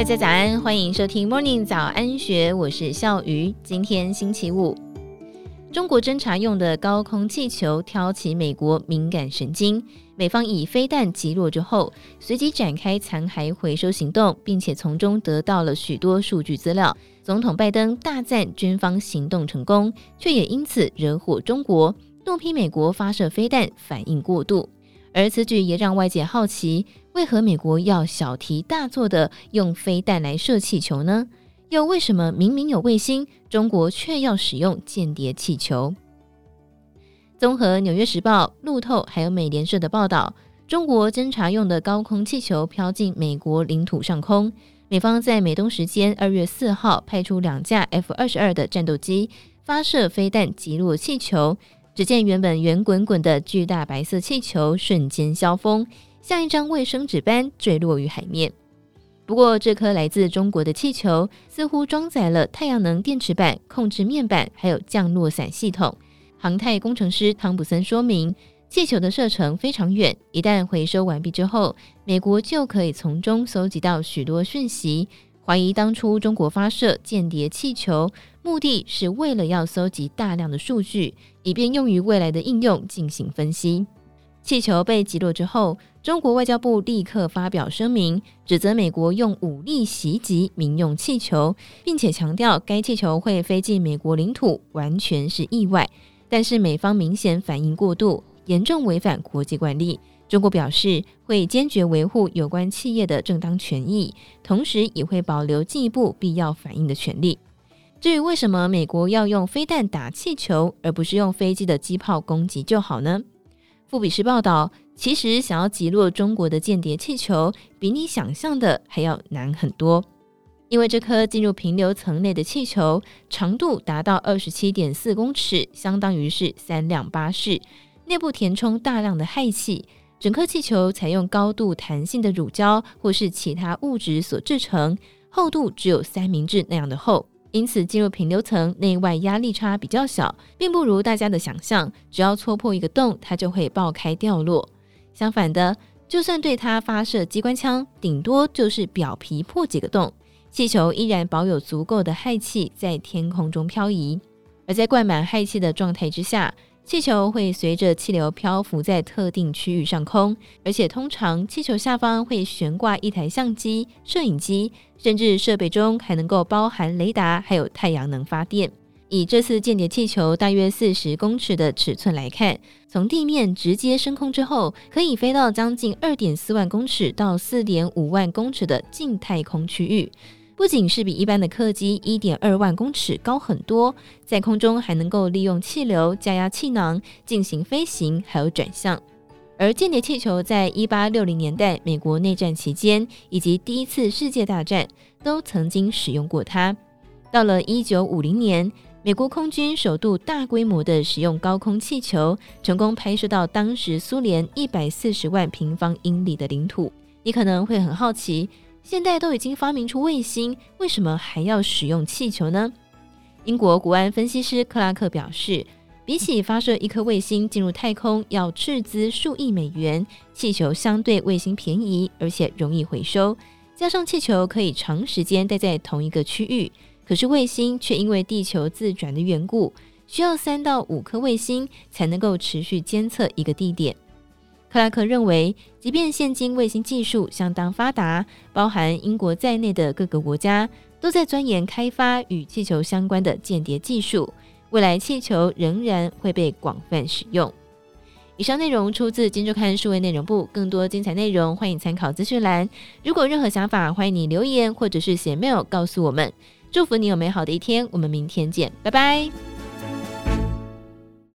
大家早安，欢迎收听 Morning 早安学，我是笑鱼。今天星期五，中国侦察用的高空气球挑起美国敏感神经，美方以飞弹击落之后，随即展开残骸回收行动，并且从中得到了许多数据资料。总统拜登大赞军方行动成功，却也因此惹火中国，怒批美国发射飞弹反应过度。而此举也让外界好奇，为何美国要小题大做的用飞弹来射气球呢？又为什么明明有卫星，中国却要使用间谍气球？综合《纽约时报》、路透还有美联社的报道，中国侦察用的高空气球飘进美国领土上空，美方在美东时间二月四号派出两架 F 二十二的战斗机发射飞弹击落气球。只见原本圆滚滚的巨大白色气球瞬间消风，像一张卫生纸般坠落于海面。不过，这颗来自中国的气球似乎装载了太阳能电池板、控制面板，还有降落伞系统。航太工程师汤普森说明，气球的射程非常远，一旦回收完毕之后，美国就可以从中搜集到许多讯息。怀疑当初中国发射间谍气球，目的是为了要搜集大量的数据，以便用于未来的应用进行分析。气球被击落之后，中国外交部立刻发表声明，指责美国用武力袭击民用气球，并且强调该气球会飞进美国领土完全是意外。但是美方明显反应过度，严重违反国际惯例。中国表示会坚决维护有关企业的正当权益，同时也会保留进一步必要反应的权利。至于为什么美国要用飞弹打气球，而不是用飞机的机炮攻击就好呢？富比士报道，其实想要击落中国的间谍气球，比你想象的还要难很多。因为这颗进入平流层内的气球，长度达到二十七点四公尺，相当于是三辆巴士，内部填充大量的氦气，整颗气球采用高度弹性的乳胶或是其他物质所制成，厚度只有三明治那样的厚。因此，进入平流层内外压力差比较小，并不如大家的想象，只要戳破一个洞，它就会爆开掉落。相反的，就算对它发射机关枪，顶多就是表皮破几个洞，气球依然保有足够的氦气在天空中漂移。而在灌满氦气的状态之下，气球会随着气流漂浮在特定区域上空，而且通常气球下方会悬挂一台相机、摄影机，甚至设备中还能够包含雷达，还有太阳能发电。以这次间谍气球大约四十公尺的尺寸来看，从地面直接升空之后，可以飞到将近二点四万公尺到四点五万公尺的近太空区域。不仅是比一般的客机一点二万公尺高很多，在空中还能够利用气流加压气囊进行飞行，还有转向。而间谍气球在一八六零年代美国内战期间以及第一次世界大战都曾经使用过它。到了一九五零年，美国空军首度大规模的使用高空气球，成功拍摄到当时苏联一百四十万平方英里的领土。你可能会很好奇。现在都已经发明出卫星，为什么还要使用气球呢？英国国安分析师克拉克表示，比起发射一颗卫星进入太空要斥资数亿美元，气球相对卫星便宜，而且容易回收。加上气球可以长时间待在同一个区域，可是卫星却因为地球自转的缘故，需要三到五颗卫星才能够持续监测一个地点。克拉克认为，即便现今卫星技术相当发达，包含英国在内的各个国家都在钻研开发与气球相关的间谍技术，未来气球仍然会被广泛使用。以上内容出自《金周刊》数位内容部，更多精彩内容欢迎参考资讯栏。如果任何想法，欢迎你留言或者是写 mail 告诉我们。祝福你有美好的一天，我们明天见，拜拜。